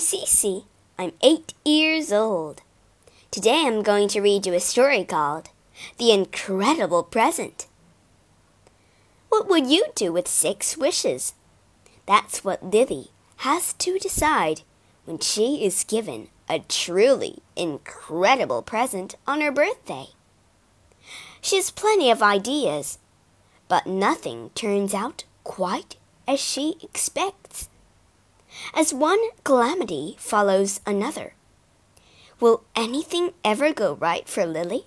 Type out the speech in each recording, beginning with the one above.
Cece. I'm eight years old. Today I'm going to read you a story called The Incredible Present. What would you do with six wishes? That's what Lily has to decide when she is given a truly incredible present on her birthday. She has plenty of ideas, but nothing turns out quite as she expects. As one calamity follows another. Will anything ever go right for Lily?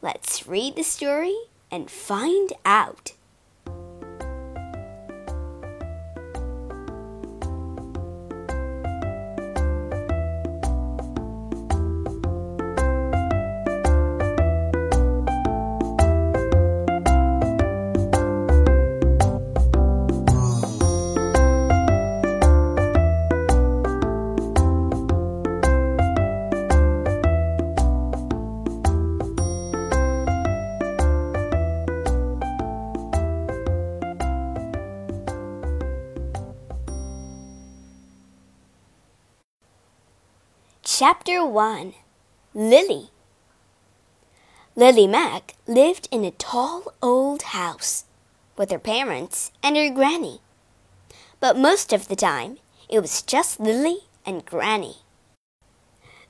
Let's read the story and find out. Chapter 1 Lily Lily Mack lived in a tall old house with her parents and her granny. But most of the time, it was just Lily and Granny.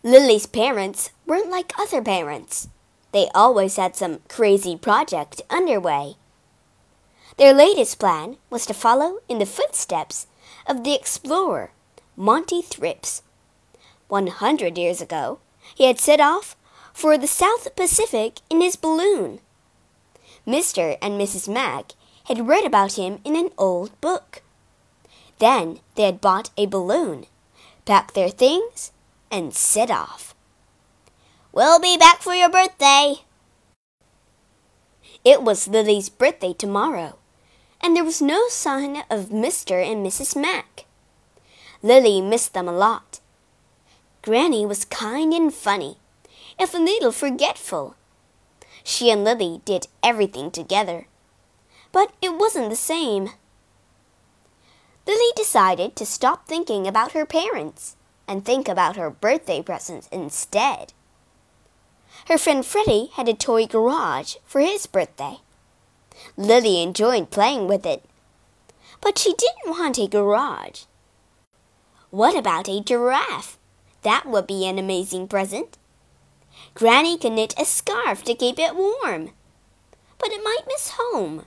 Lily's parents weren't like other parents. They always had some crazy project underway. Their latest plan was to follow in the footsteps of the explorer, Monty Thrips 100 years ago, he had set off for the South Pacific in his balloon. Mr. and Mrs. Mack had read about him in an old book. Then they had bought a balloon, packed their things, and set off. We'll be back for your birthday. It was Lily's birthday tomorrow, and there was no sign of Mr. and Mrs. Mack. Lily missed them a lot Granny was kind and funny, if a little forgetful. She and Lily did everything together, but it wasn't the same. Lily decided to stop thinking about her parents and think about her birthday presents instead. Her friend Freddie had a toy garage for his birthday. Lily enjoyed playing with it, but she didn't want a garage. What about a giraffe? That would be an amazing present. Granny could knit a scarf to keep it warm, but it might miss home.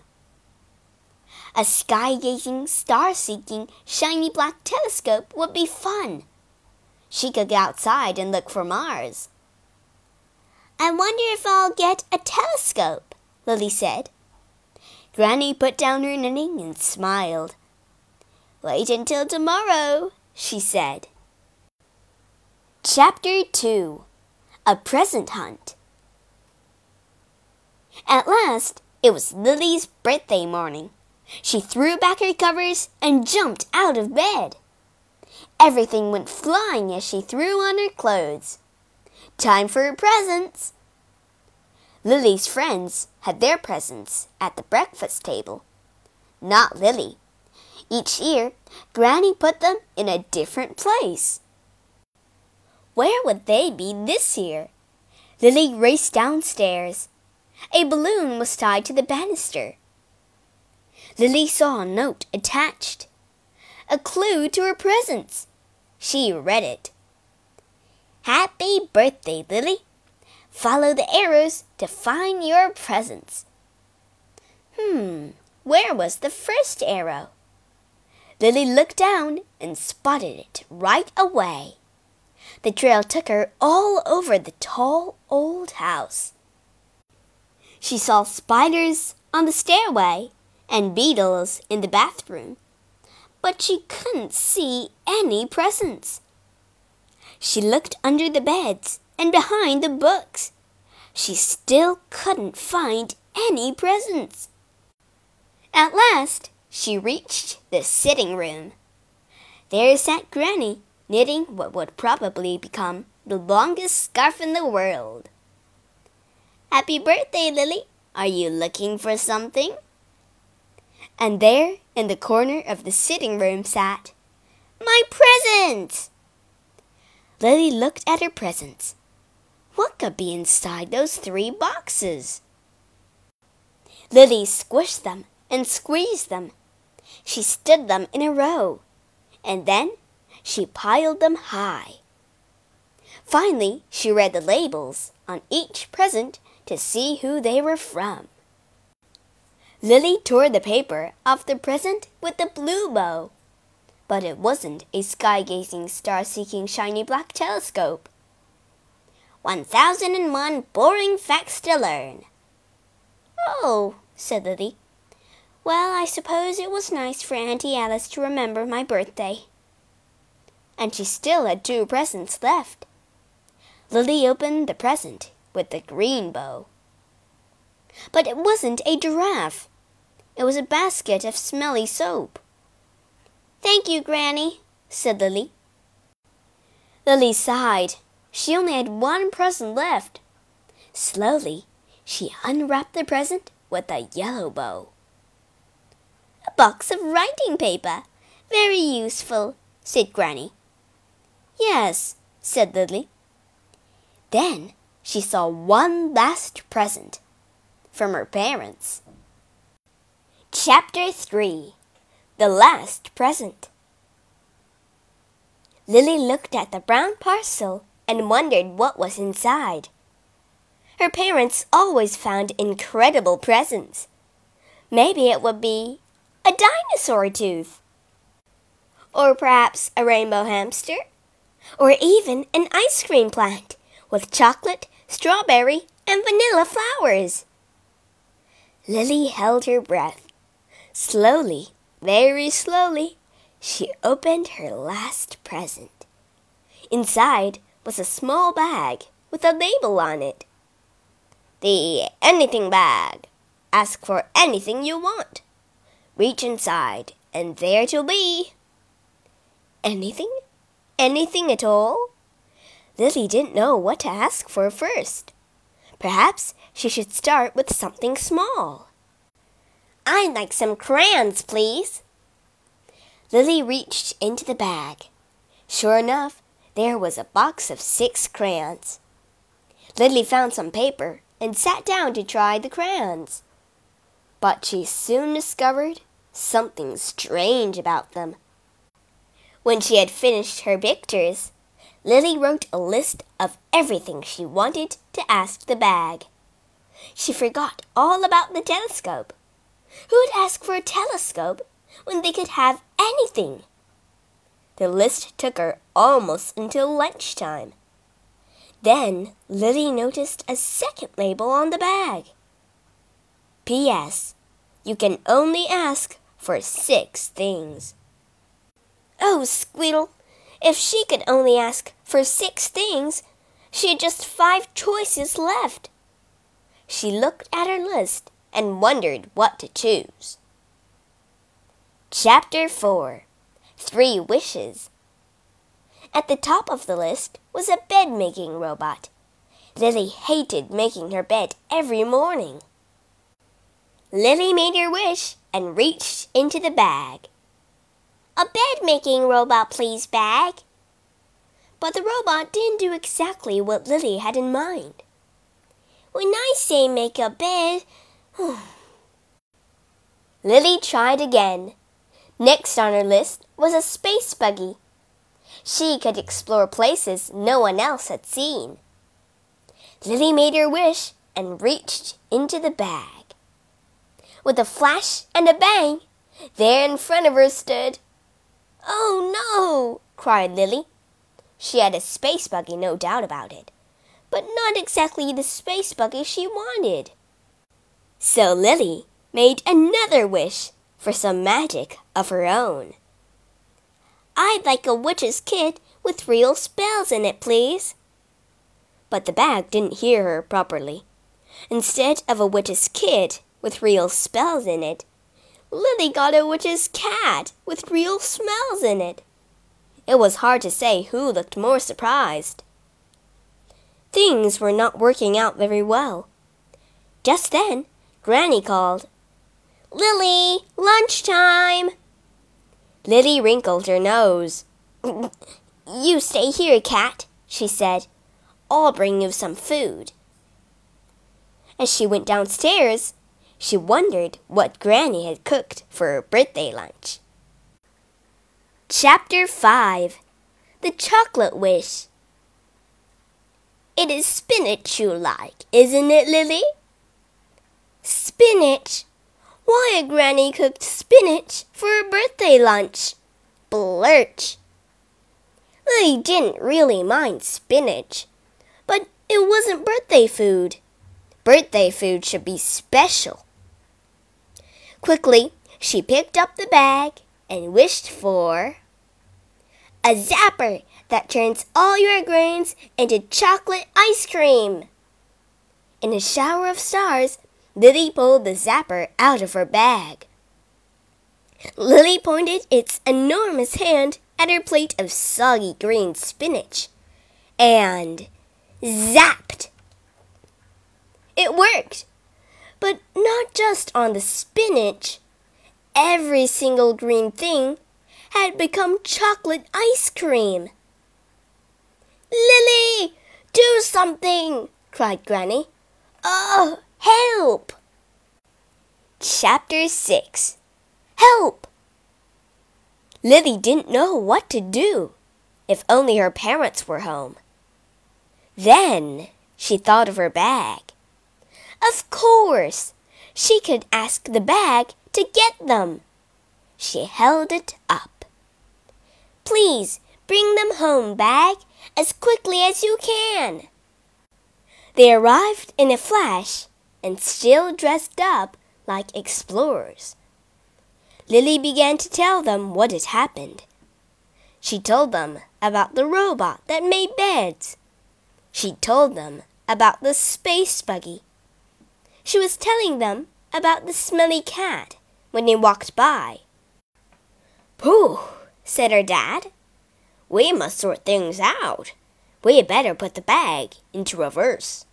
A sky gazing, star seeking, shiny black telescope would be fun. She could go outside and look for Mars. I wonder if I'll get a telescope, Lily said. Granny put down her knitting and smiled. Wait until tomorrow, she said. Chapter 2 A Present Hunt At last, it was Lily's birthday morning. She threw back her covers and jumped out of bed. Everything went flying as she threw on her clothes. Time for her presents. Lily's friends had their presents at the breakfast table. Not Lily. Each year, Granny put them in a different place. Where would they be this year? Lily raced downstairs. A balloon was tied to the banister. Lily saw a note attached, a clue to her presents. She read it. Happy birthday, Lily. Follow the arrows to find your presents. Hmm, where was the first arrow? Lily looked down and spotted it right away. The trail took her all over the tall old house. She saw spiders on the stairway and beetles in the bathroom, but she couldn't see any presents. She looked under the beds and behind the books. She still couldn't find any presents. At last, she reached the sitting room. There sat Granny knitting what would probably become the longest scarf in the world. Happy birthday, Lily! Are you looking for something? And there, in the corner of the sitting room, sat my present! Lily looked at her presents. What could be inside those three boxes? Lily squished them and squeezed them. She stood them in a row, and then she piled them high. Finally, she read the labels on each present to see who they were from. Lily tore the paper off the present with the blue bow. But it wasn't a sky gazing, star seeking, shiny black telescope. 1001 boring facts to learn. Oh, said Lily. Well, I suppose it was nice for Auntie Alice to remember my birthday. And she still had two presents left. Lily opened the present with the green bow. But it wasn't a giraffe. It was a basket of smelly soap. Thank you, Granny, said Lily. Lily sighed. She only had one present left. Slowly, she unwrapped the present with a yellow bow. A box of writing paper. Very useful, said Granny. Yes, said Lily. Then she saw one last present from her parents. Chapter 3 The Last Present Lily looked at the brown parcel and wondered what was inside. Her parents always found incredible presents. Maybe it would be a dinosaur tooth. Or perhaps a rainbow hamster. Or even an ice cream plant with chocolate, strawberry, and vanilla flowers. Lily held her breath. Slowly, very slowly, she opened her last present. Inside was a small bag with a label on it. The anything bag. Ask for anything you want. Reach inside, and there it'll be. Anything? Anything at all? Lily didn't know what to ask for first. Perhaps she should start with something small. I'd like some crayons, please. Lily reached into the bag. Sure enough, there was a box of six crayons. Lily found some paper and sat down to try the crayons. But she soon discovered something strange about them. When she had finished her pictures, Lily wrote a list of everything she wanted to ask the bag. She forgot all about the telescope. Who would ask for a telescope when they could have anything? The list took her almost until lunchtime. Then Lily noticed a second label on the bag. P.S. You can only ask for six things. Oh, Squeedle, if she could only ask for six things, she had just five choices left. She looked at her list and wondered what to choose. Chapter 4 Three Wishes At the top of the list was a bed making robot. Lily hated making her bed every morning. Lily made her wish and reached into the bag. A bed making robot, please, bag. But the robot didn't do exactly what Lily had in mind. When I say make a bed, hmm. Lily tried again. Next on her list was a space buggy. She could explore places no one else had seen. Lily made her wish and reached into the bag. With a flash and a bang, there in front of her stood. Oh no! cried Lily. She had a space buggy, no doubt about it, but not exactly the space buggy she wanted. So Lily made another wish for some magic of her own. I'd like a witch's kit with real spells in it, please. But the bag didn't hear her properly. Instead of a witch's kit with real spells in it, Lily got a witch's cat with real smells in it. It was hard to say who looked more surprised. Things were not working out very well. Just then, Granny called. Lily, lunchtime! Lily wrinkled her nose. You stay here, Cat, she said. I'll bring you some food. As she went downstairs, she wondered what Granny had cooked for her birthday lunch. Chapter 5 The Chocolate Wish It is spinach you like, isn't it, Lily? Spinach? Why Granny cooked spinach for her birthday lunch? Blurch! Lily didn't really mind spinach, but it wasn't birthday food. Birthday food should be special. Quickly, she picked up the bag and wished for a zapper that turns all your grains into chocolate ice cream. In a shower of stars, Lily pulled the zapper out of her bag. Lily pointed its enormous hand at her plate of soggy green spinach and zapped. It worked, but not just on the spinach. Every single green thing had become chocolate ice cream. Lily, do something! cried Granny. Oh, help! Chapter 6 Help! Lily didn't know what to do. If only her parents were home. Then she thought of her bag. Of course, she could ask the bag to get them. She held it up. Please bring them home, bag, as quickly as you can. They arrived in a flash and still dressed up like explorers. Lily began to tell them what had happened. She told them about the robot that made beds. She told them about the space buggy. She was telling them about the smelly cat when they walked by. Pooh, said her dad. We must sort things out. We had better put the bag into reverse.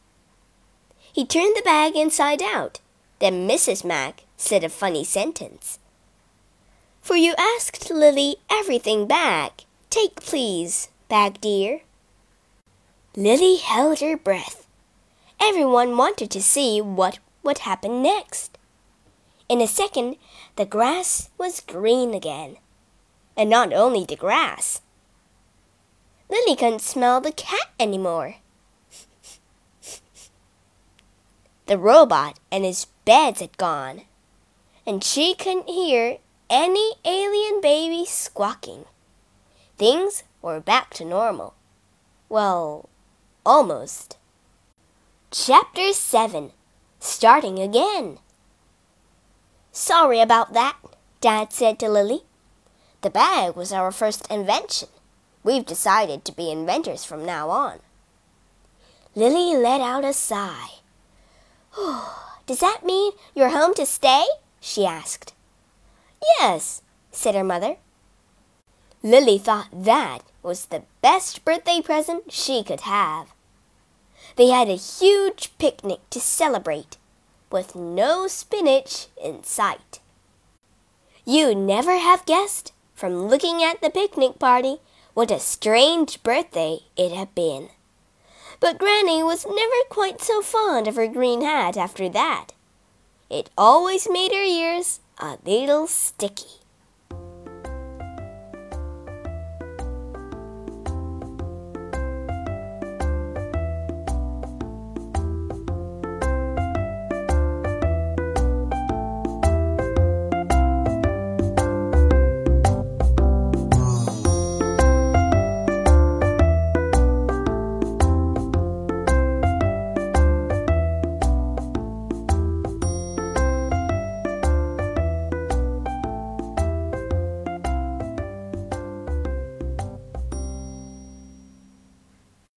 He turned the bag inside out. Then Mrs. Mack said a funny sentence for you asked Lily everything back. Take, please, bag dear. Lily held her breath. Everyone wanted to see what would happened next. In a second, the grass was green again. And not only the grass. Lily couldn't smell the cat anymore. the robot and his beds had gone, and she couldn't hear any alien baby squawking. Things were back to normal. Well, almost. Chapter 7 Starting Again. Sorry about that, Dad said to Lily. The bag was our first invention. We've decided to be inventors from now on. Lily let out a sigh. Oh, does that mean you're home to stay? she asked. Yes, said her mother. Lily thought that was the best birthday present she could have. They had a huge picnic to celebrate, with no spinach in sight. You'd never have guessed, from looking at the picnic party, what a strange birthday it had been. But Granny was never quite so fond of her green hat after that. It always made her ears a little sticky.